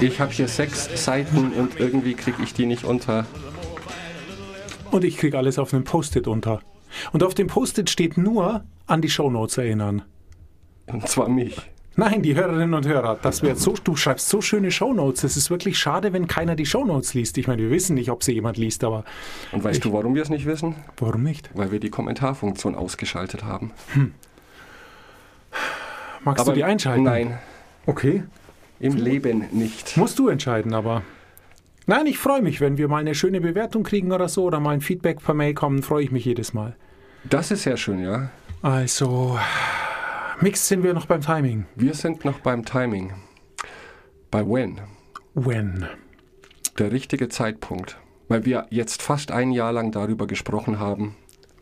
Ich habe hier sechs Seiten und irgendwie kriege ich die nicht unter. Und ich kriege alles auf einem Post-it unter. Und auf dem Post-it steht nur an die Shownotes erinnern. Und zwar mich. Nein, die Hörerinnen und Hörer, das wäre so, du schreibst so schöne Shownotes. Es ist wirklich schade, wenn keiner die Shownotes liest. Ich meine, wir wissen nicht, ob sie jemand liest, aber Und weißt Ich- du, warum wir es nicht wissen? warum nicht? Weil wir die Kommentarfunktion ausgeschaltet haben. Magst du die einschalten? Nein, Okay. im Leben nicht. Musst du entscheiden, aber. Nein, ich freue mich, wenn wir mal eine schöne Bewertung kriegen oder so oder mal ein Feedback per Mail kommen, freue ich mich jedes Mal. Das ist sehr schön, ja. Also, Mix sind wir noch beim Timing. Wir sind noch beim Timing. Bei when. When? Der richtige Zeitpunkt. Weil wir jetzt fast ein Jahr lang darüber gesprochen haben,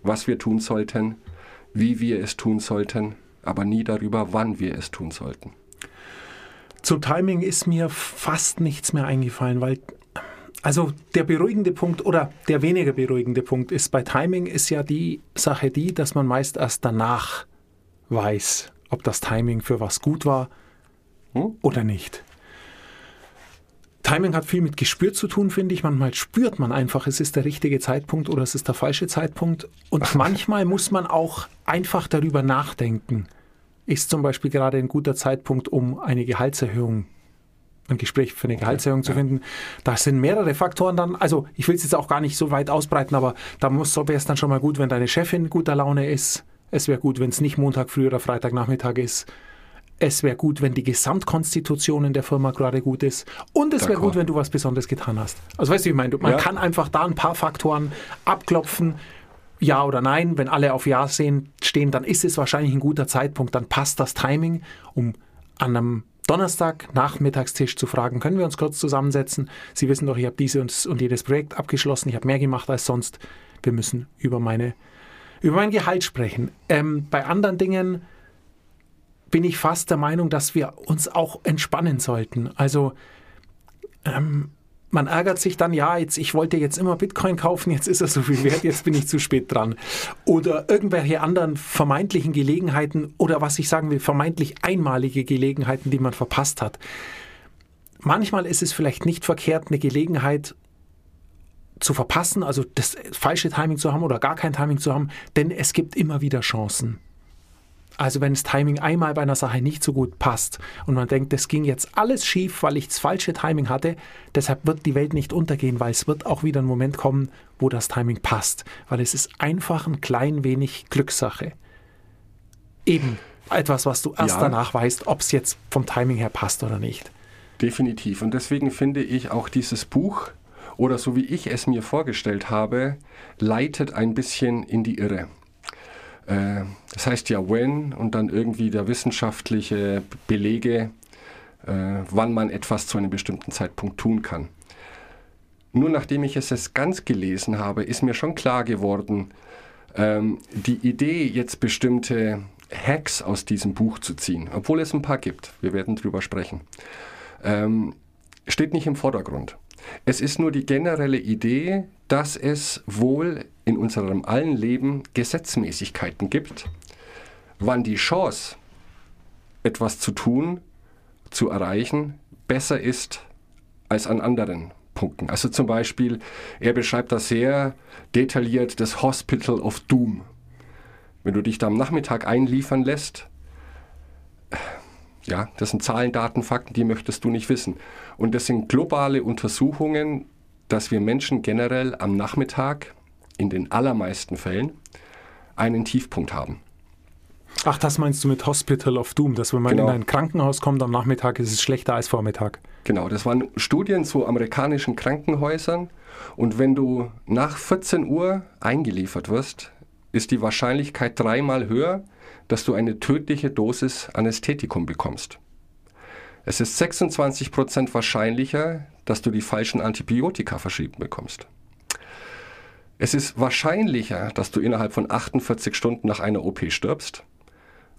was wir tun sollten, wie wir es tun sollten, aber nie darüber, wann wir es tun sollten. Zum Timing ist mir fast nichts mehr eingefallen, weil also der beruhigende Punkt oder der weniger beruhigende Punkt ist bei Timing ist ja die Sache die, dass man meist erst danach weiß, ob das Timing für was gut war Hm? oder nicht. Timing hat viel mit Gespür zu tun, finde ich. Manchmal spürt man einfach, es ist der richtige Zeitpunkt oder es ist der falsche Zeitpunkt. Und manchmal muss man auch einfach darüber nachdenken. Ist zum Beispiel gerade ein guter Zeitpunkt, um eine Gehaltserhöhung, ein Gespräch für eine Gehaltserhöhung zu finden. Da sind mehrere Faktoren dann. Also ich will es jetzt auch gar nicht so weit ausbreiten, aber da muss wäre es dann schon mal gut, wenn deine Chefin guter Laune ist. Es wäre gut, wenn es nicht Montag früh oder Freitagnachmittag ist. Es wäre gut, wenn die Gesamtkonstitution in der Firma gerade gut ist. Und es wäre gut, wenn du was Besonderes getan hast. Also weißt du, wie ich meine, man Ja. kann einfach da ein paar Faktoren abklopfen. Ja oder nein. Wenn alle auf Ja sehen, stehen, dann ist es wahrscheinlich ein guter Zeitpunkt. Dann passt das Timing, um an einem Donnerstag Nachmittagstisch zu fragen, können wir uns kurz zusammensetzen? Sie wissen doch, ich habe diese und, und jedes Projekt abgeschlossen, ich habe mehr gemacht als sonst. Wir müssen über meine über mein Gehalt sprechen. Ähm, bei anderen Dingen bin ich fast der Meinung, dass wir uns auch entspannen sollten. Also ähm, man ärgert sich dann, ja, jetzt, ich wollte jetzt immer Bitcoin kaufen, jetzt ist er so viel wert, jetzt bin ich zu spät dran. Oder irgendwelche anderen vermeintlichen Gelegenheiten oder was ich sagen will, vermeintlich einmalige Gelegenheiten, die man verpasst hat. Manchmal ist es vielleicht nicht verkehrt, eine Gelegenheit zu verpassen, also das falsche Timing zu haben oder gar kein Timing zu haben, denn es gibt immer wieder Chancen. Also wenn das Timing einmal bei einer Sache nicht so gut passt und man denkt, das ging jetzt alles schief, weil ich das falsche Timing hatte, deshalb wird die Welt nicht untergehen, weil es wird auch wieder ein Moment kommen, wo das Timing passt, weil es ist einfach ein klein wenig Glückssache. Eben etwas, was du erst Ja. danach weißt, ob es jetzt vom Timing her passt oder nicht. Definitiv. Und deswegen finde ich auch dieses Buch, oder so wie ich es mir vorgestellt habe, leitet ein bisschen in die Irre. Äh, Das heißt ja when und dann irgendwie der wissenschaftliche Belege, äh, wann man etwas zu einem bestimmten Zeitpunkt tun kann. Nur nachdem ich es jetzt ganz gelesen habe, ist mir schon klar geworden, ähm, die Idee, jetzt bestimmte Hacks aus diesem Buch zu ziehen, obwohl es ein paar gibt, wir werden drüber sprechen, ähm, steht nicht im Vordergrund. Es ist nur die generelle Idee, dass es wohl in unserem allen Leben Gesetzmäßigkeiten gibt, wann die Chance, etwas zu tun, zu erreichen, besser ist als an anderen Punkten. Also zum Beispiel, er beschreibt das sehr detailliert, das Hospital of Doom. Wenn du dich da am Nachmittag einliefern lässt, ja, das sind Zahlen, Daten, Fakten, die möchtest du nicht wissen. Und das sind globale Untersuchungen, dass wir Menschen generell am Nachmittag in den allermeisten Fällen einen Tiefpunkt haben. Ach, das meinst du mit Hospital of Doom, dass wenn man Genau. in ein Krankenhaus kommt am Nachmittag, ist es schlechter als Vormittag. Genau, das waren Studien zu amerikanischen Krankenhäusern. Und wenn du nach 14 Uhr eingeliefert wirst, ist die Wahrscheinlichkeit dreimal höher, dass du eine tödliche Dosis Anästhetikum bekommst. Es ist 26% wahrscheinlicher, dass du die falschen Antibiotika verschrieben bekommst. Es ist wahrscheinlicher, dass du innerhalb von 48 Stunden nach einer OP stirbst.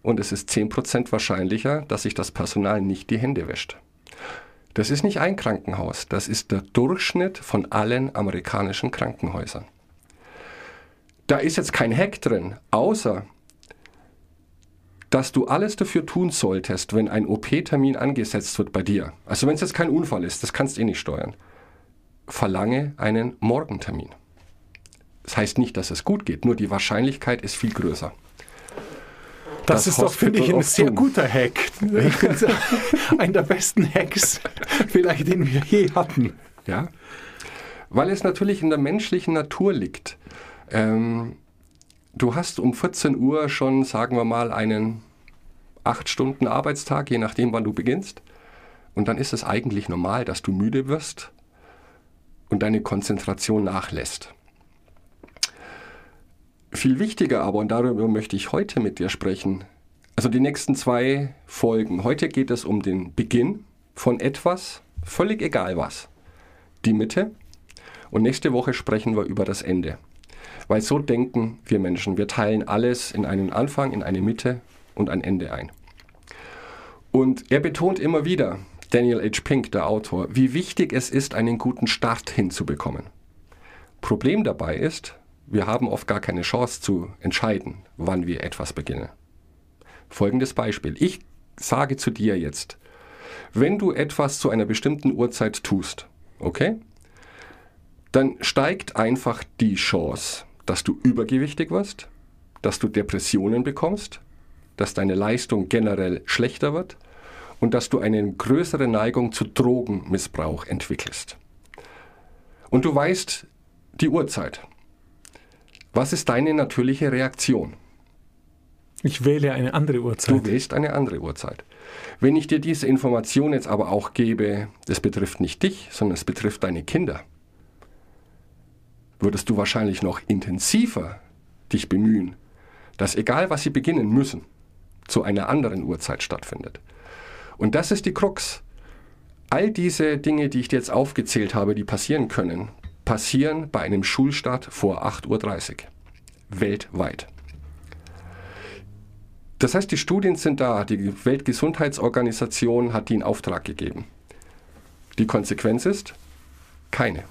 Und es ist 10% wahrscheinlicher, dass sich das Personal nicht die Hände wäscht. Das ist nicht ein Krankenhaus, das ist der Durchschnitt von allen amerikanischen Krankenhäusern. Da ist jetzt kein Hack drin, außer dass du alles dafür tun solltest, wenn ein OP-Termin angesetzt wird bei dir. Also wenn es jetzt kein Unfall ist, das kannst du eh nicht steuern. Verlange einen Morgentermin. Das heißt nicht, dass es gut geht, nur die Wahrscheinlichkeit ist viel größer. Das, Das ist doch, finde ich, Hospital ein sehr Doom. guter Hack. Ich einer der besten Hacks, vielleicht, den wir je hatten. Ja? Weil es natürlich in der menschlichen Natur liegt. Ähm, du hast um 14 Uhr schon, sagen wir mal, einen 8 Stunden Arbeitstag, je nachdem, wann du beginnst. Und dann ist es eigentlich normal, dass du müde wirst und deine Konzentration nachlässt. Viel wichtiger aber, und darüber möchte ich heute mit dir sprechen, also die nächsten zwei Folgen. Heute geht es um den Beginn von etwas, völlig egal was. Die Mitte. Und nächste Woche sprechen wir über das Ende. Weil so denken wir Menschen. Wir teilen alles in einen Anfang, in eine Mitte und ein Ende ein. Und er betont immer wieder, Daniel H. Pink, der Autor, wie wichtig es ist, einen guten Start hinzubekommen. Problem dabei ist, wir haben oft gar keine Chance zu entscheiden, wann wir etwas beginnen. Folgendes Beispiel. Ich sage zu dir jetzt, wenn du etwas zu einer bestimmten Uhrzeit tust, okay, dann steigt einfach die Chance, dass du übergewichtig wirst, dass du Depressionen bekommst, dass deine Leistung generell schlechter wird und dass du eine größere Neigung zu Drogenmissbrauch entwickelst. Und du weißt die Uhrzeit. Was ist deine natürliche Reaktion? Ich wähle eine andere Du Uhrzeit. wählst eine andere Uhrzeit. Wenn ich dir diese Information jetzt aber auch gebe, das betrifft nicht dich, sondern es betrifft deine Kinder, würdest du wahrscheinlich noch intensiver dich bemühen, dass egal was sie beginnen müssen, zu einer anderen Uhrzeit stattfindet. Und das ist die Krux. All diese Dinge, die ich dir jetzt aufgezählt habe, die passieren können, passieren bei einem Schulstart vor 8.30 Uhr. Weltweit. Das heißt, die Studien sind da. Die Weltgesundheitsorganisation hat die in Auftrag gegeben. Die Konsequenz ist keine.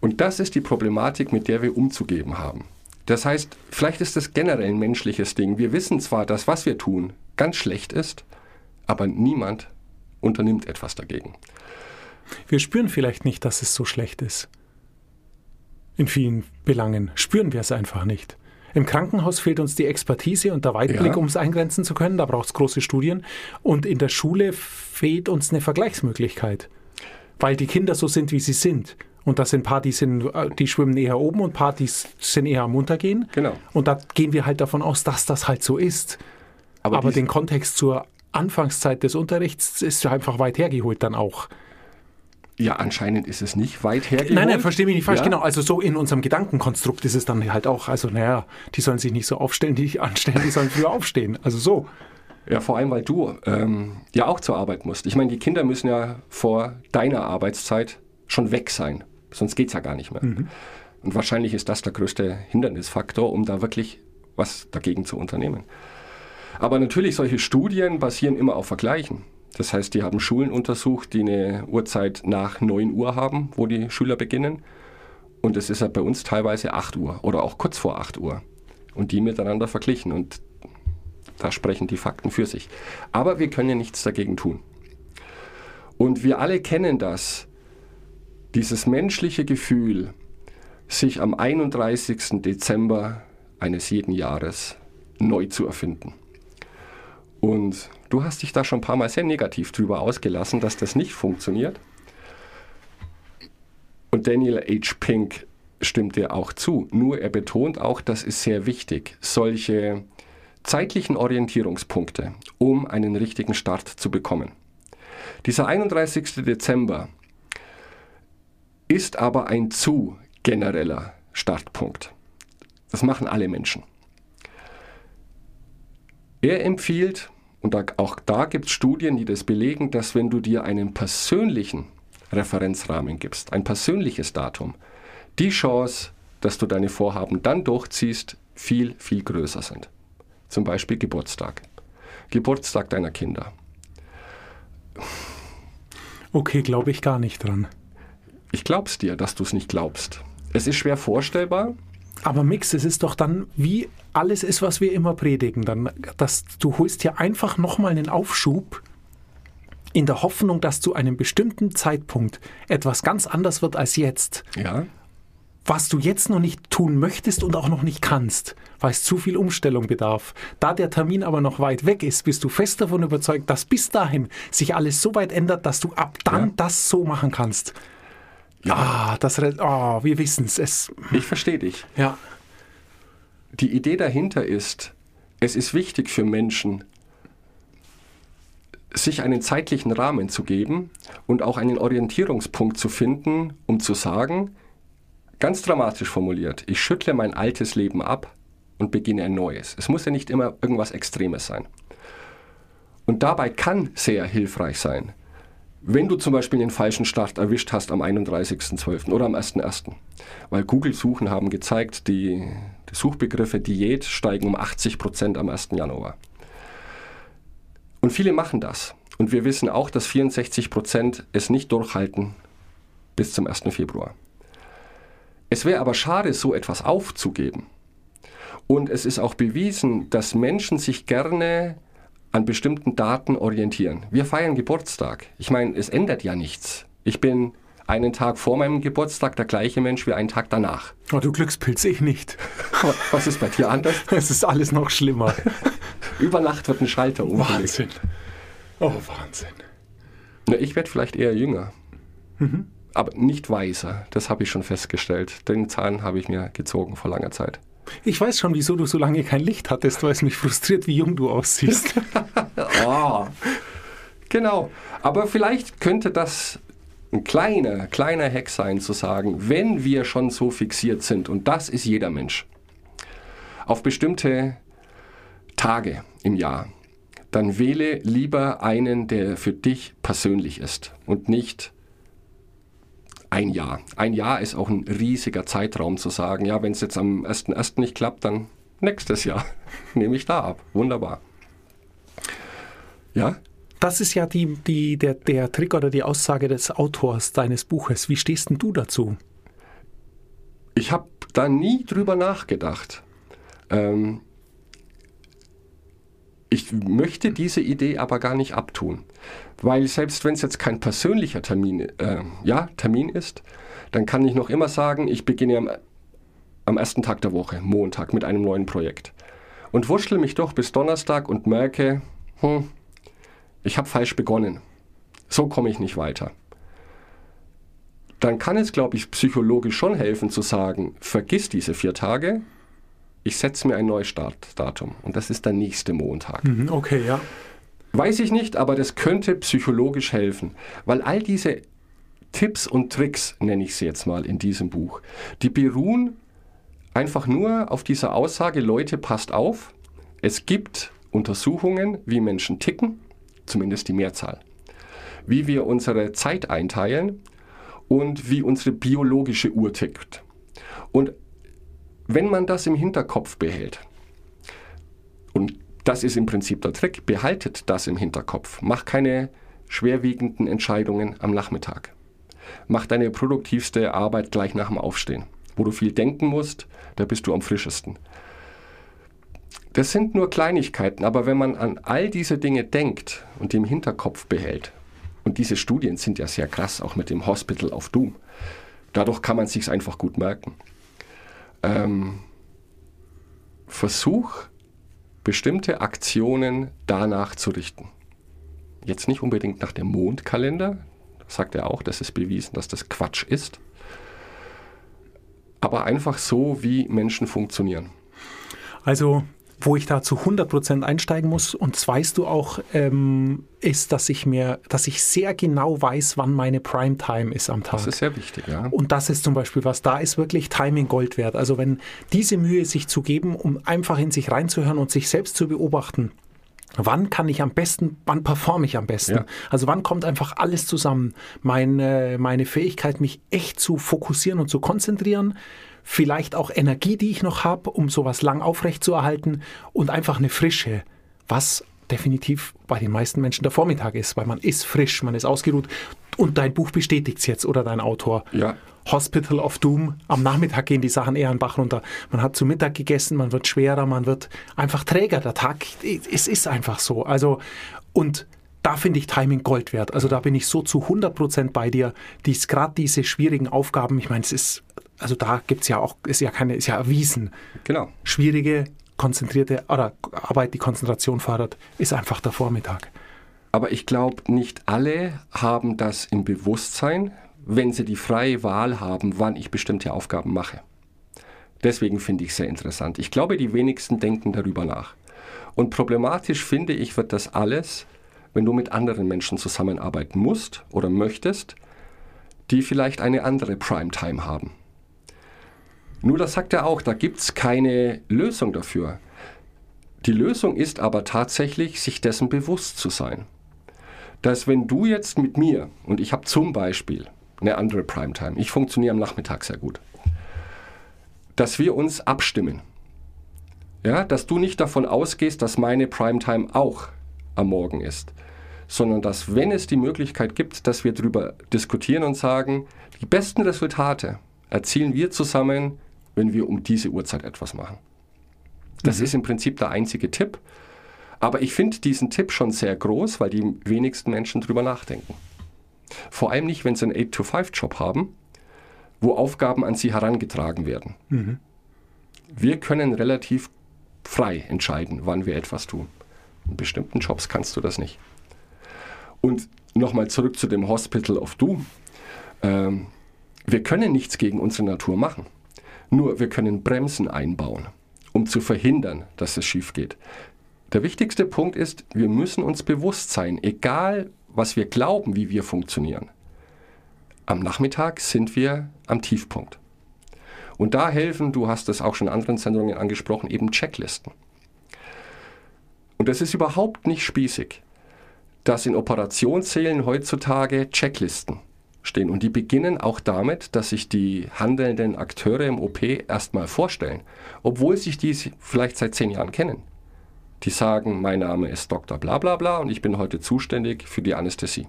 Und das ist die Problematik, mit der wir umzugeben haben. Das heißt, vielleicht ist das generell ein menschliches Ding. Wir wissen zwar, dass was wir tun ganz schlecht ist, aber niemand unternimmt etwas dagegen. Wir spüren vielleicht nicht, dass es so schlecht ist. In vielen Belangen spüren wir es einfach nicht. Im Krankenhaus fehlt uns die Expertise und der Weitblick, Ja. um es eingrenzen zu können. Da braucht es große Studien. Und in der Schule fehlt uns eine Vergleichsmöglichkeit. Weil die Kinder so sind, wie sie sind. Und das sind ein paar, die, sind, äh, die schwimmen eher oben und ein paar, die s- sind eher am Untergehen. Genau. Und da gehen wir halt davon aus, dass das halt so ist. Aber, dies- den Kontext zur Anfangszeit des Unterrichts ist ja einfach weit hergeholt dann auch. Ja, anscheinend ist es nicht weit hergeholt. Nein, nein, verstehe mich nicht falsch. Ja? Genau, also so in unserem Gedankenkonstrukt ist es dann halt auch. Also, naja, die sollen sich nicht so aufstellen, die anstellen, die sollen früher aufstehen. Also so. Ja, vor allem, weil du ähm, ja auch zur Arbeit musst. Ich meine, die Kinder müssen ja vor deiner Arbeitszeit schon weg sein. Sonst geht es ja gar nicht mehr. Und wahrscheinlich ist das der größte Hindernisfaktor, um da wirklich was dagegen zu unternehmen. Aber natürlich, solche Studien basieren immer auf Vergleichen. Das heißt, die haben Schulen untersucht, die eine Uhrzeit nach 9 Uhr haben, wo die Schüler beginnen. Und es ist ja bei uns teilweise 8 Uhr oder auch kurz vor 8 Uhr. Und die miteinander verglichen. Und da sprechen die Fakten für sich. Aber wir können ja nichts dagegen tun. Und wir alle kennen das, dieses menschliche Gefühl, sich am 31. Dezember eines jeden Jahres neu zu erfinden. Und du hast dich da schon ein paar Mal sehr negativ drüber ausgelassen, dass das nicht funktioniert. Und Daniel H. Pink stimmt dir auch zu. Nur er betont auch, das ist sehr wichtig, solche zeitlichen Orientierungspunkte, um einen richtigen Start zu bekommen. Dieser 31. Dezember ist aber ein zu genereller Startpunkt. Das machen alle Menschen. Er empfiehlt, und auch da gibt es Studien, die das belegen, dass wenn du dir einen persönlichen Referenzrahmen gibst, ein persönliches Datum, die Chance, dass du deine Vorhaben dann durchziehst, viel, viel größer sind. Zum Beispiel Geburtstag. Geburtstag deiner Kinder. Okay, glaube ich gar nicht dran. Ich glaub's dir, dass du es nicht glaubst. Es ist schwer vorstellbar. Aber Mix, es ist doch dann wie alles ist, was wir immer predigen. Dann, dass du holst dir einfach nochmal einen Aufschub in der Hoffnung, dass zu einem bestimmten Zeitpunkt etwas ganz anders wird als jetzt. Ja, Was du jetzt noch nicht tun möchtest und auch noch nicht kannst, weil es zu viel Umstellung bedarf. Da der Termin aber noch weit weg ist, bist du fest davon überzeugt, dass bis dahin sich alles so weit ändert, dass du ab dann Ja. das so machen kannst. Ja, das, re- oh, wir wissen es. Es, ich verstehe dich. ja. Die Idee dahinter ist, es ist wichtig für Menschen, sich einen zeitlichen Rahmen zu geben und auch einen Orientierungspunkt zu finden, um zu sagen, ganz dramatisch formuliert, ich schüttle mein altes Leben ab und beginne ein neues. Es muss ja nicht immer irgendwas Extremes sein. Und dabei kann sehr hilfreich sein, wenn du zum Beispiel den falschen Start erwischt hast am 31.12. oder am 1.1. Weil Google-Suchen haben gezeigt, die, die Suchbegriffe Diät steigen um 80 Prozent am 1. Januar. Und viele machen das. Und wir wissen auch, dass 64 Prozent es nicht durchhalten bis zum 1. Februar. Es wäre aber schade, so etwas aufzugeben. Und es ist auch bewiesen, dass Menschen sich gerne an bestimmten Daten orientieren. Wir feiern Geburtstag. Ich meine, es ändert ja nichts. Ich bin einen Tag vor meinem Geburtstag der gleiche Mensch wie einen Tag danach. Oh, du Glückspilz, ich nicht. Was ist bei dir anders? Es ist alles noch schlimmer. Über Nacht wird ein Schalter umgelegt. Wahnsinn. Oh, Wahnsinn. Na, ich werde vielleicht eher jünger. Aber nicht weiser. Das habe ich schon festgestellt. Den Zahn habe ich mir gezogen vor langer Zeit. Ich weiß schon, wieso du so lange kein Licht hattest, weil es mich frustriert, wie jung du aussiehst. Oh. Genau. Aber vielleicht könnte das ein kleiner, kleiner Hack sein, zu sagen, wenn wir schon so fixiert sind, und das ist jeder Mensch, auf bestimmte Tage im Jahr, dann wähle lieber einen, der für dich persönlich ist und nicht ein Jahr. Ein Jahr ist auch ein riesiger Zeitraum zu sagen, ja, wenn es jetzt am 1.1. nicht klappt, dann nächstes Jahr nehme ich da ab. Wunderbar. Ja, Das ist ja die, die, der, der Trick oder die Aussage des Autors deines Buches. Wie stehst denn du dazu? ich habe da nie drüber nachgedacht. Ähm, ich möchte diese Idee aber gar nicht abtun, weil selbst wenn es jetzt kein persönlicher Termin, äh, ja, Termin ist, dann kann ich noch immer sagen, ich beginne am, am ersten Tag der Woche, Montag, mit einem neuen Projekt. Und wurschtel mich doch bis Donnerstag und merke, hm, ich habe falsch begonnen. So komme ich nicht weiter. Dann kann es, glaube ich, psychologisch schon helfen zu sagen, vergiss diese vier Tage, ich setze mir ein neues Startdatum und das ist der nächste Montag. Okay, ja. Weiß ich nicht, aber das könnte psychologisch helfen, weil all diese Tipps und Tricks, nenne ich sie jetzt mal in diesem Buch, die beruhen einfach nur auf dieser Aussage, Leute, passt auf, es gibt Untersuchungen, wie Menschen ticken, zumindest die Mehrzahl, wie wir unsere Zeit einteilen und wie unsere biologische Uhr tickt. Und wenn man das im Hinterkopf behält, und das ist im Prinzip der Trick, behaltet das im Hinterkopf, mach keine schwerwiegenden Entscheidungen am Nachmittag. Mach deine produktivste Arbeit gleich nach dem Aufstehen. Wo du viel denken musst, da bist du am frischesten. Das sind nur Kleinigkeiten, aber wenn man an all diese Dinge denkt und die im Hinterkopf behält, und diese Studien sind ja sehr krass, auch mit dem Hospital of Doom, dadurch kann man sich einfach gut merken. Ähm, versuch, bestimmte Aktionen danach zu richten. Jetzt nicht unbedingt nach dem Mondkalender, sagt er auch, das ist bewiesen, dass das Quatsch ist, aber einfach so, wie Menschen funktionieren. Also, wo ich da zu 100% einsteigen muss, und das weißt du auch, ähm, ist, dass ich mir, dass ich sehr genau weiß, wann meine Primetime ist am Tag. Das ist sehr wichtig, ja. Und das ist zum Beispiel was, da ist wirklich Timing Gold wert. Also wenn diese Mühe sich zu geben, um einfach in sich reinzuhören und sich selbst zu beobachten, wann kann ich am besten, wann performe ich am besten? Ja. Also wann kommt einfach alles zusammen? Meine, meine Fähigkeit, mich echt zu fokussieren und zu konzentrieren, vielleicht auch Energie, die ich noch habe, um sowas lang aufrecht zu erhalten und einfach eine Frische, was definitiv bei den meisten Menschen der Vormittag ist, weil man ist frisch, man ist ausgeruht Und dein Buch bestätigt es jetzt oder dein Autor. Ja. Hospital of Doom. Am Nachmittag gehen die Sachen eher einen Bach runter. Man hat zu Mittag gegessen, man wird schwerer, man wird einfach träger. Der Tag, es ist einfach so. Also, und da finde ich Timing Gold wert. Also da bin ich so zu 100% bei dir. Dies, gerade diese schwierigen Aufgaben, ich meine, es ist, also da gibt es ja auch, ist ja keine, ist ja erwiesen. Genau. Schwierige, konzentrierte oder Arbeit, die Konzentration fördert, ist einfach der Vormittag. Aber ich glaube, nicht alle haben das im Bewusstsein, wenn sie die freie Wahl haben, wann ich bestimmte Aufgaben mache. Deswegen finde ich es sehr interessant. Ich glaube, die wenigsten denken darüber nach. Und problematisch finde ich, wird das alles, wenn du mit anderen Menschen zusammenarbeiten musst oder möchtest, die vielleicht eine andere Primetime haben. Nur das sagt er auch, da gibt es keine Lösung dafür. Die Lösung ist aber tatsächlich, sich dessen bewusst zu sein. Dass wenn du jetzt mit mir, und ich habe zum Beispiel eine andere Primetime, ich funktioniere am Nachmittag sehr gut, dass wir uns abstimmen. Ja, dass du nicht davon ausgehst, dass meine Primetime auch am Morgen ist, sondern dass, wenn es die Möglichkeit gibt, dass wir darüber diskutieren und sagen, die besten Resultate erzielen wir zusammen, wenn wir um diese Uhrzeit etwas machen. Das mhm. ist im Prinzip der einzige Tipp. Aber ich finde diesen Tipp schon sehr groß, weil die wenigsten Menschen darüber nachdenken. Vor allem nicht, wenn sie einen 8-to-5-Job haben, wo Aufgaben an sie herangetragen werden. Mhm. Wir können relativ frei entscheiden, wann wir etwas tun. In bestimmten Jobs kannst du das nicht. Und nochmal zurück zu dem Hospital of Doom. Ähm, wir können nichts gegen unsere Natur machen. Nur wir können Bremsen einbauen, um zu verhindern, dass es schief geht. Der wichtigste Punkt ist, wir müssen uns bewusst sein, egal was wir glauben, wie wir funktionieren. Am Nachmittag sind wir am Tiefpunkt. Und da helfen, du hast es auch schon in anderen Sendungen angesprochen, eben Checklisten. Und das ist überhaupt nicht spießig, dass in Operationssälen heutzutage Checklisten stehen. Und die beginnen auch damit, dass sich die handelnden Akteure im OP erstmal vorstellen, obwohl sich die vielleicht seit zehn Jahren kennen. Die sagen, mein Name ist Dr. bla bla bla und ich bin heute zuständig für die Anästhesie.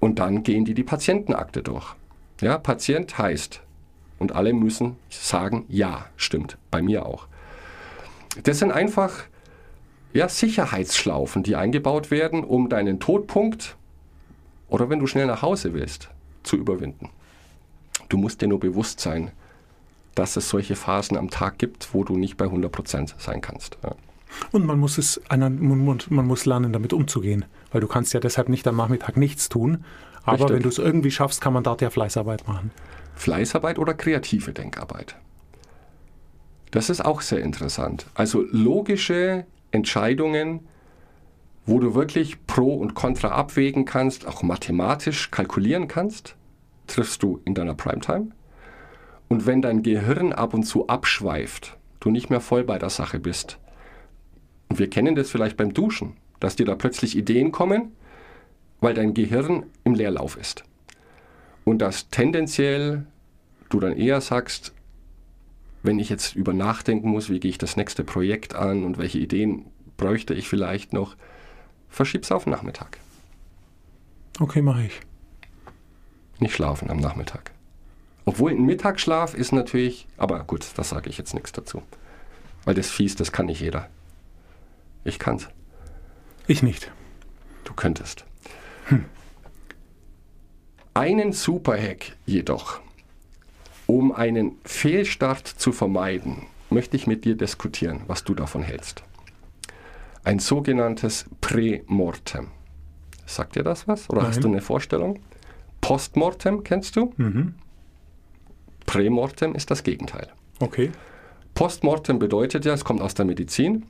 Und dann gehen die die Patientenakte durch. Ja, Patient heißt, und alle müssen sagen, ja, stimmt, bei mir auch. Das sind einfach ja, Sicherheitsschlaufen, die eingebaut werden, um deinen Todpunkt oder wenn du schnell nach Hause willst, zu überwinden. Du musst dir nur bewusst sein, dass es solche Phasen am Tag gibt, wo du nicht bei 100% sein kannst. Ja. Und man muss es, man muss lernen, damit umzugehen, weil du kannst ja deshalb nicht am Nachmittag nichts tun. Aber Richtig. wenn du es irgendwie schaffst, kann man dort ja Fleißarbeit machen. Fleißarbeit oder kreative Denkarbeit. Das ist auch sehr interessant. Also logische Entscheidungen, wo du wirklich Pro und Contra abwägen kannst, auch mathematisch kalkulieren kannst, triffst du in deiner Primetime. Und wenn dein Gehirn ab und zu abschweift, du nicht mehr voll bei der Sache bist, und wir kennen das vielleicht beim Duschen, dass dir da plötzlich Ideen kommen, weil dein Gehirn im Leerlauf ist. Und dass tendenziell du dann eher sagst, wenn ich jetzt über nachdenken muss, wie gehe ich das nächste Projekt an und welche Ideen bräuchte ich vielleicht noch, verschieb's auf den Nachmittag. Okay, mache ich. Nicht schlafen am Nachmittag. Obwohl ein Mittagsschlaf ist natürlich, aber gut, das sage ich jetzt nichts dazu. Weil das fies, das kann nicht jeder. Ich kann's. Ich nicht. Du könntest. Hm. Einen Superhack jedoch, um einen Fehlstart zu vermeiden, möchte ich mit dir diskutieren, was du davon hältst ein sogenanntes Prämortem. Sagt dir das was? Oder Nein. hast du eine Vorstellung? Postmortem kennst du? Mhm. Prämortem ist das Gegenteil. Okay. Postmortem bedeutet ja, es kommt aus der Medizin,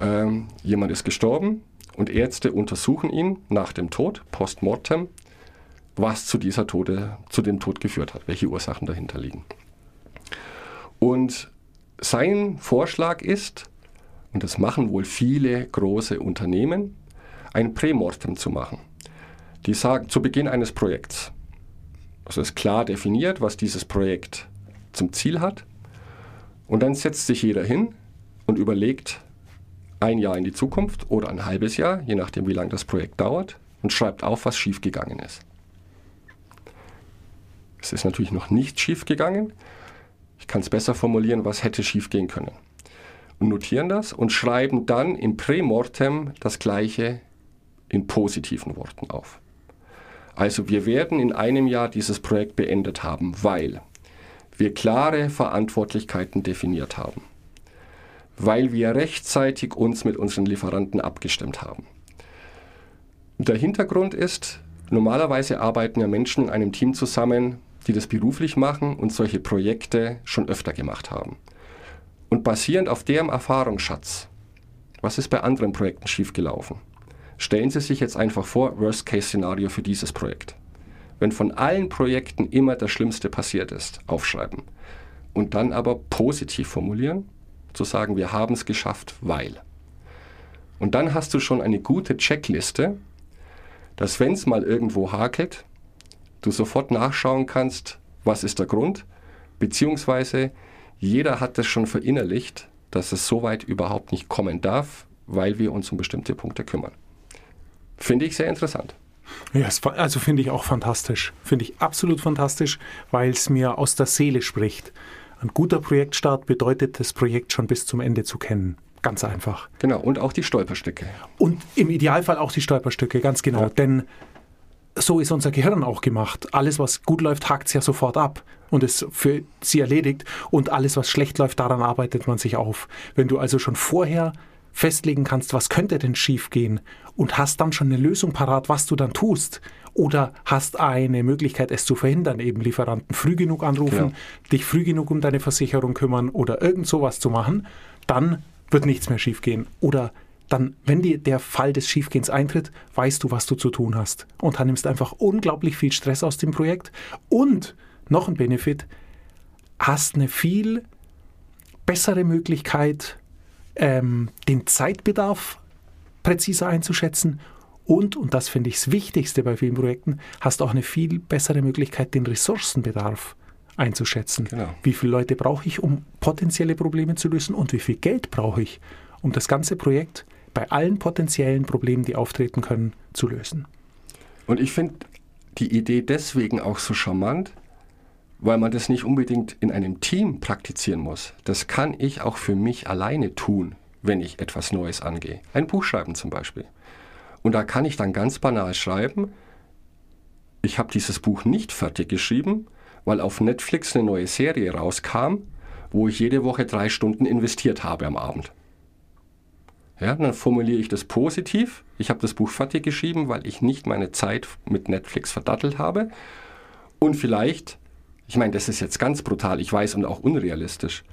ähm, jemand ist gestorben und Ärzte untersuchen ihn nach dem Tod, postmortem, was zu dieser Tode, zu dem Tod geführt hat, welche Ursachen dahinter liegen. Und sein Vorschlag ist, und das machen wohl viele große Unternehmen, ein Prämortem zu machen. Die sagen zu Beginn eines Projekts, also ist klar definiert, was dieses Projekt zum Ziel hat, und dann setzt sich jeder hin und überlegt ein Jahr in die Zukunft oder ein halbes Jahr, je nachdem wie lange das Projekt dauert, und schreibt auf, was schiefgegangen ist. Es ist natürlich noch nicht schiefgegangen. Ich kann es besser formulieren, was hätte schiefgehen können. Und notieren das und schreiben dann im Prämortem das Gleiche in positiven Worten auf. Also wir werden in einem Jahr dieses Projekt beendet haben, weil wir klare Verantwortlichkeiten definiert haben, weil wir rechtzeitig uns mit unseren Lieferanten abgestimmt haben. Der Hintergrund ist, normalerweise arbeiten ja Menschen in einem Team zusammen, die das beruflich machen und solche Projekte schon öfter gemacht haben. Und basierend auf deren Erfahrungsschatz, was ist bei anderen Projekten schiefgelaufen? Stellen Sie sich jetzt einfach vor, Worst-Case-Szenario für dieses Projekt. Wenn von allen Projekten immer das Schlimmste passiert ist, aufschreiben. Und dann aber positiv formulieren, zu sagen, wir haben es geschafft, weil. Und dann hast du schon eine gute Checkliste, dass wenn es mal irgendwo hakelt, du sofort nachschauen kannst, was ist der Grund, beziehungsweise jeder hat das schon verinnerlicht, dass es so weit überhaupt nicht kommen darf, weil wir uns um bestimmte Punkte kümmern. Finde ich sehr interessant. Ja, also finde ich auch fantastisch. Finde ich absolut fantastisch, weil es mir aus der Seele spricht. Ein guter Projektstart bedeutet, das Projekt schon bis zum Ende zu kennen. Ganz einfach. Genau, und auch die Stolperstücke. Und im Idealfall auch die Stolperstücke, ganz genau. Ja. Denn so ist unser Gehirn auch gemacht. Alles, was gut läuft, hakt es ja sofort ab und ist für sie erledigt. Und alles, was schlecht läuft, daran arbeitet man sich auf. Wenn du also schon vorher festlegen kannst, was könnte denn schiefgehen und hast dann schon eine Lösung parat, was du dann tust. Oder hast eine Möglichkeit, es zu verhindern, eben Lieferanten früh genug anrufen, genau. dich früh genug um deine Versicherung kümmern oder irgend sowas zu machen, dann wird nichts mehr schiefgehen. Oder dann, wenn dir der Fall des Schiefgehens eintritt, weißt du, was du zu tun hast. Und dann nimmst du einfach unglaublich viel Stress aus dem Projekt. Und noch ein Benefit, hast eine viel bessere Möglichkeit, ähm, den Zeitbedarf präziser einzuschätzen und, und das finde ich das Wichtigste bei vielen Projekten, hast auch eine viel bessere Möglichkeit, den Ressourcenbedarf einzuschätzen. Genau. Wie viele Leute brauche ich, um potenzielle Probleme zu lösen und wie viel Geld brauche ich, um das ganze Projekt bei allen potenziellen Problemen, die auftreten können, zu lösen. Und ich finde die Idee deswegen auch so charmant, weil man das nicht unbedingt in einem Team praktizieren muss. Das kann ich auch für mich alleine tun, wenn ich etwas Neues angehe. Ein Buch schreiben zum Beispiel. Und da kann ich dann ganz banal schreiben, ich habe dieses Buch nicht fertig geschrieben, weil auf Netflix eine neue Serie rauskam, wo ich jede Woche drei Stunden investiert habe am Abend. Ja, dann formuliere ich das positiv. Ich habe das Buch fertig geschrieben, weil ich nicht meine Zeit mit Netflix verdattelt habe. Und vielleicht ich meine, das ist jetzt ganz brutal, ich weiß, und auch unrealistisch.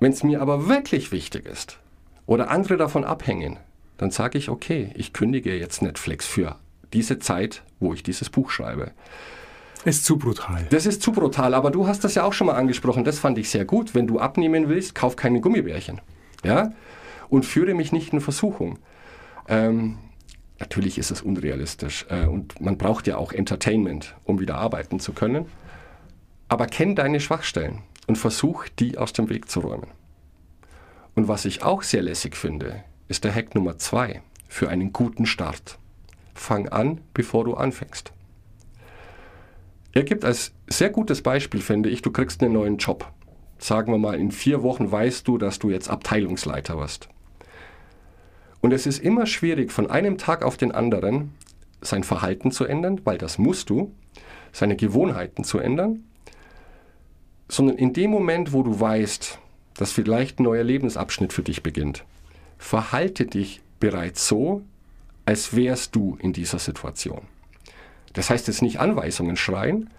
Wenn es mir aber wirklich wichtig ist oder andere davon abhängen, dann sage ich, okay, ich kündige jetzt Netflix für diese Zeit, wo ich dieses Buch schreibe. Ist zu brutal. Das ist zu brutal, aber du hast das ja auch schon mal angesprochen, das fand ich sehr gut. Wenn du abnehmen willst, kauf keine Gummibärchen. Ja? Und führe mich nicht in Versuchung. Ähm, natürlich ist es unrealistisch äh, und man braucht ja auch Entertainment, um wieder arbeiten zu können. Aber kenn deine Schwachstellen und versuch, die aus dem Weg zu räumen. Und was ich auch sehr lässig finde, ist der Hack Nummer zwei für einen guten Start. Fang an, bevor du anfängst. Er gibt als sehr gutes Beispiel, finde ich, du kriegst einen neuen Job. Sagen wir mal, in vier Wochen weißt du, dass du jetzt Abteilungsleiter wirst. Und es ist immer schwierig, von einem Tag auf den anderen sein Verhalten zu ändern, weil das musst du, seine Gewohnheiten zu ändern sondern in dem Moment, wo du weißt, dass vielleicht ein neuer Lebensabschnitt für dich beginnt, verhalte dich bereits so, als wärst du in dieser Situation. Das heißt jetzt nicht Anweisungen schreien,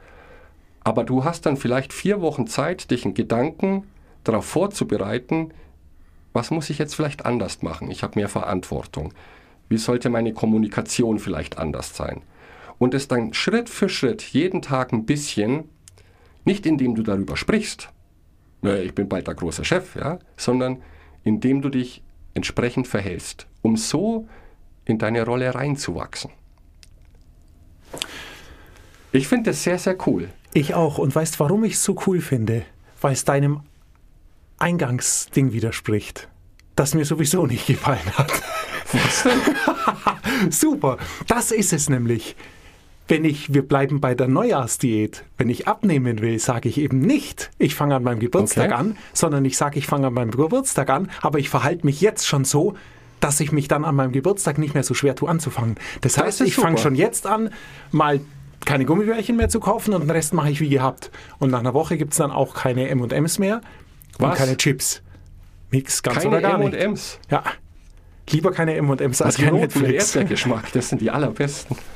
aber du hast dann vielleicht vier Wochen Zeit, dich in Gedanken darauf vorzubereiten, was muss ich jetzt vielleicht anders machen? Ich habe mehr Verantwortung. Wie sollte meine Kommunikation vielleicht anders sein? Und es dann Schritt für Schritt jeden Tag ein bisschen nicht indem du darüber sprichst, ich bin bald der große Chef, ja, sondern indem du dich entsprechend verhältst, um so in deine Rolle reinzuwachsen. Ich finde das sehr, sehr cool. Ich auch. Und weißt, warum ich es so cool finde? Weil es deinem Eingangsding widerspricht, das mir sowieso nicht gefallen hat. Super, das ist es nämlich. Wenn ich, wir bleiben bei der Neujahrsdiät, wenn ich abnehmen will, sage ich eben nicht, ich fange an meinem Geburtstag Okay. an, sondern ich sage, ich fange an meinem Geburtstag an, aber ich verhalte mich jetzt schon so, dass ich mich dann an meinem Geburtstag nicht mehr so schwer tue anzufangen. Das heißt, ist ich fange schon jetzt an, mal keine Gummibärchen mehr zu kaufen und den Rest mache ich wie gehabt. Und nach einer Woche gibt es dann auch keine M&M's mehr und Was? keine Chips. Nix, ganz Keine oder gar nicht. M&M's. Ja, lieber keine M&M's als kein Netflix. Erdbeergeschmack, das sind die allerbesten.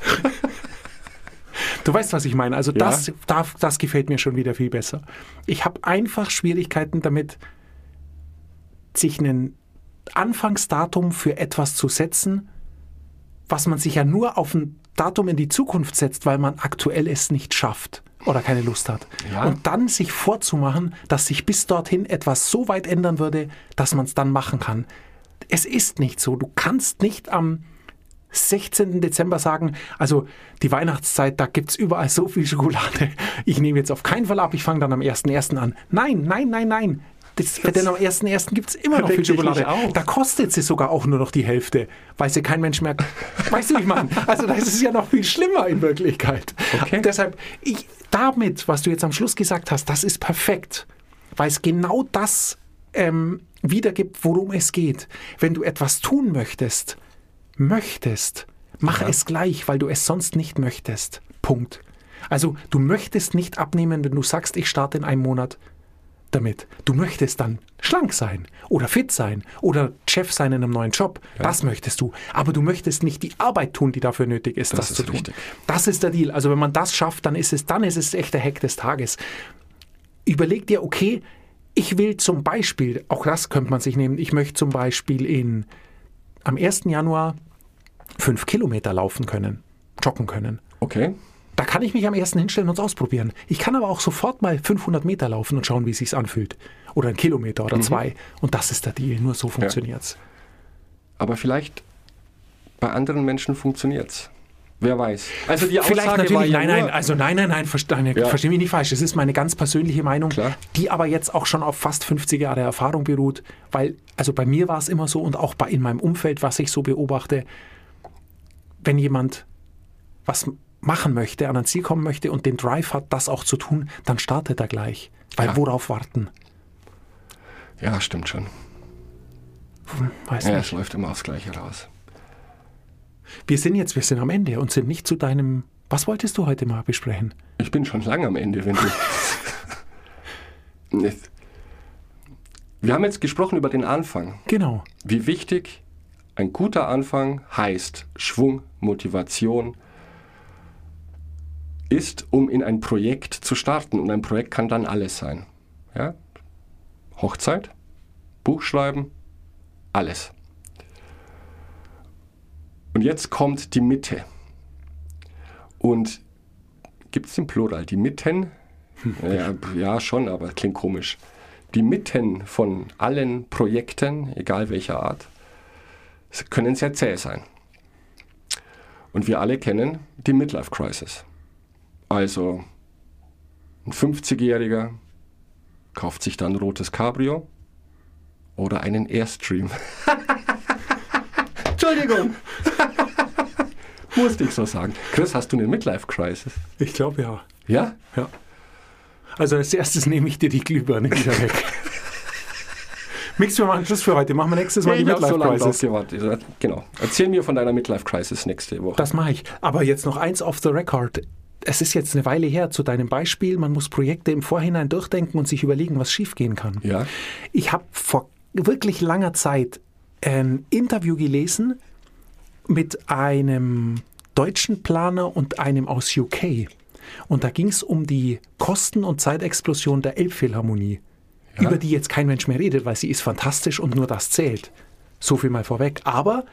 Du weißt, was ich meine. Also Ja. das, das, das gefällt mir schon wieder viel besser. Ich habe einfach Schwierigkeiten damit, sich ein Anfangsdatum für etwas zu setzen, was man sich ja nur auf ein Datum in die Zukunft setzt, weil man aktuell es nicht schafft oder keine Lust hat. Ja. Und dann sich vorzumachen, dass sich bis dorthin etwas so weit ändern würde, dass man es dann machen kann. Es ist nicht so. Du kannst nicht am 16. Dezember sagen, also die Weihnachtszeit, da gibt es überall so viel Schokolade. Ich nehme jetzt auf keinen Fall ab, ich fange dann am 1.1. an. Nein, nein, nein, nein. Das, denn am 1.1. gibt es immer noch viel Schokolade. Da kostet sie sogar auch nur noch die Hälfte, weil sie kein Mensch mehr. Weißt du, wie ich meine? Also, das ist ja noch viel schlimmer in Wirklichkeit. Okay. Deshalb, ich, damit, was du jetzt am Schluss gesagt hast, das ist perfekt, weil es genau das ähm, wiedergibt, worum es geht. Wenn du etwas tun möchtest, möchtest, mach es gleich, weil du es sonst nicht möchtest. Punkt. Also, du möchtest nicht abnehmen, wenn du sagst, ich starte in einem Monat damit. Du möchtest dann schlank sein oder fit sein oder Chef sein in einem neuen Job. Das möchtest du. Aber du möchtest nicht die Arbeit tun, die dafür nötig ist, das, Das zu ist tun. richtig. Das ist der Deal. Also wenn man das schafft, dann ist es, dann ist es echt der Hack des Tages. Überleg dir, okay, ich will zum Beispiel, auch das könnte man sich nehmen, ich möchte zum Beispiel in, am 1. Januar fünf Kilometer laufen können, joggen können. Okay. Da kann ich mich am ersten hinstellen und es ausprobieren. Ich kann aber auch sofort mal 500 Meter laufen und schauen, wie es sich anfühlt. Oder einen Kilometer Mhm. oder zwei. Und das ist der Deal. Nur so funktioniert's. Aber vielleicht bei anderen Menschen funktioniert's. Wer weiß. Also die Aussage Vielleicht natürlich, war ja nein, nein, also nein, nein, nein, verste, nein Ja. versteh mich nicht falsch. Das ist meine ganz persönliche Meinung, Klar. die aber jetzt auch schon auf fast 50 Jahre Erfahrung beruht. Weil, also bei mir war es immer so und auch bei, in meinem Umfeld, was ich so beobachte, wenn jemand was machen möchte, an ein Ziel kommen möchte und den Drive hat, das auch zu tun, dann startet er gleich. Weil Ja. worauf warten? Ja, stimmt schon. Weiß Ja, nicht. es läuft immer aufs Gleiche raus. Wir sind jetzt, wir sind am Ende und sind nicht zu deinem. Was wolltest du heute mal besprechen? Ich bin schon lange am Ende, wenn du. Wir haben jetzt gesprochen über den Anfang. Genau. Wie wichtig ein guter Anfang heißt Schwung, Motivation ist, um in ein Projekt zu starten. Und ein Projekt kann dann alles sein. Ja? Hochzeit, Buchschreiben, alles. Und jetzt kommt die Mitte. Und gibt es den Plural? Die Mitten? Ja, ja, schon, aber klingt komisch. Die Mitten von allen Projekten, egal welcher Art, können sehr zäh sein. Und wir alle kennen die Midlife Crisis. Also ein 50-Jähriger kauft sich dann ein rotes Cabrio oder einen Airstream. Entschuldigung. Musste ich so sagen. Chris, hast du eine Midlife Crisis? Ich glaube ja. Ja? Ja. Also als erstes nehme ich dir die Glühbirne wieder weg. Mix, wir machen Schluss für heute. Machen wir nächstes Mal die ich habe so. Genau. Erzähl mir von deiner Midlife Crisis nächste Woche. Das mache ich. Aber jetzt noch eins off the record. Es ist jetzt eine Weile her zu deinem Beispiel. Man muss Projekte im Vorhinein durchdenken und sich überlegen, was schiefgehen kann. ja? Ich habe vor wirklich langer Zeit ein Interview gelesen mit einem deutschen Planer und einem aus UK. Und da ging es um die Kosten- und Zeitexplosion der Elbphilharmonie, über die jetzt kein Mensch mehr redet, weil sie ist fantastisch und nur das zählt. So viel mal vorweg. Aber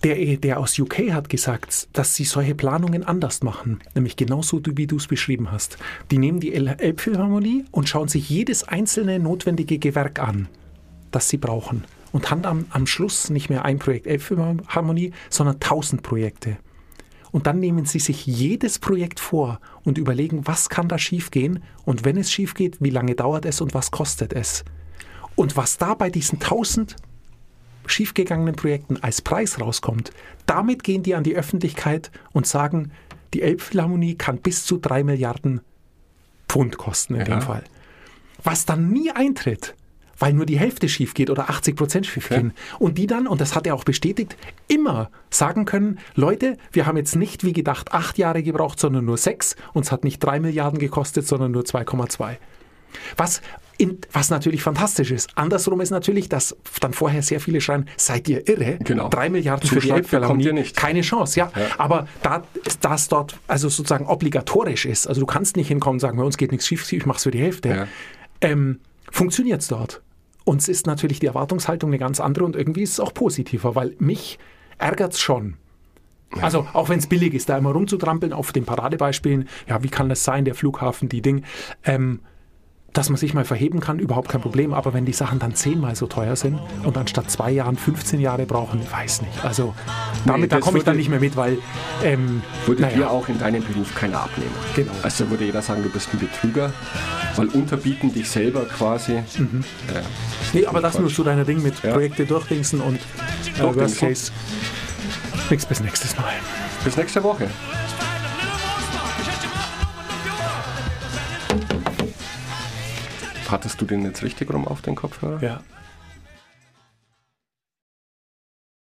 der, der aus UK hat gesagt, dass sie solche Planungen anders machen. Nämlich genauso, wie du es beschrieben hast. Die nehmen die El- Elbphilharmonie und schauen sich jedes einzelne notwendige Gewerk an, das sie brauchen. Und haben am, am Schluss nicht mehr ein Projekt Elbphilharmonie, sondern tausend Projekte. Und dann nehmen sie sich jedes Projekt vor und überlegen, was kann da schiefgehen und wenn es schief geht, wie lange dauert es und was kostet es. Und was da bei diesen tausend schiefgegangenen Projekten als Preis rauskommt, damit gehen die an die Öffentlichkeit und sagen, die Elbphilharmonie kann bis zu drei Milliarden Pfund kosten in Ja. dem Fall. Was dann nie eintritt, weil nur die Hälfte schief geht oder 80 Prozent schief Ja. gehen. Und die dann, und das hat er auch bestätigt, immer sagen können, Leute, wir haben jetzt nicht wie gedacht acht Jahre gebraucht, sondern nur sechs. Uns hat nicht drei Milliarden gekostet, sondern nur 2,2. Was, was natürlich fantastisch ist. Andersrum ist natürlich, dass dann vorher sehr viele schreien, seid ihr irre? Genau. Drei Milliarden für die Elbphilharmonie, keine Chance, ja. Ja. Aber da das dort also sozusagen obligatorisch ist, also du kannst nicht hinkommen und sagen, bei uns geht nichts schief, ich mache es für die Hälfte, Ja. ähm, funktioniert es dort. Und es ist natürlich die Erwartungshaltung eine ganz andere und irgendwie ist es auch positiver, weil mich ärgert es schon. Also auch wenn es billig ist, da immer rumzutrampeln auf den Paradebeispielen, ja, wie kann das sein, der Flughafen, die Ding, ähm, dass man sich mal verheben kann, überhaupt kein Problem. Aber wenn die Sachen dann zehnmal so teuer sind und anstatt zwei Jahren 15 Jahre brauchen, ich weiß nicht. Also damit, da das komme ich dann nicht mehr mit, weil ähm, Würde naja, dir auch in deinem Beruf keiner abnehmen. Genau. Also würde jeder sagen, du bist ein Betrüger, weil unterbieten dich selber quasi. Mhm. Äh, Nee, aber das nur zu deiner Ding mit Ja. Projekte durchdingsen und äh, Worst. Case. Nix bis nächstes Mal. bis nächste Woche. Hattest du den jetzt richtig rum auf den Kopfhörer? Ja.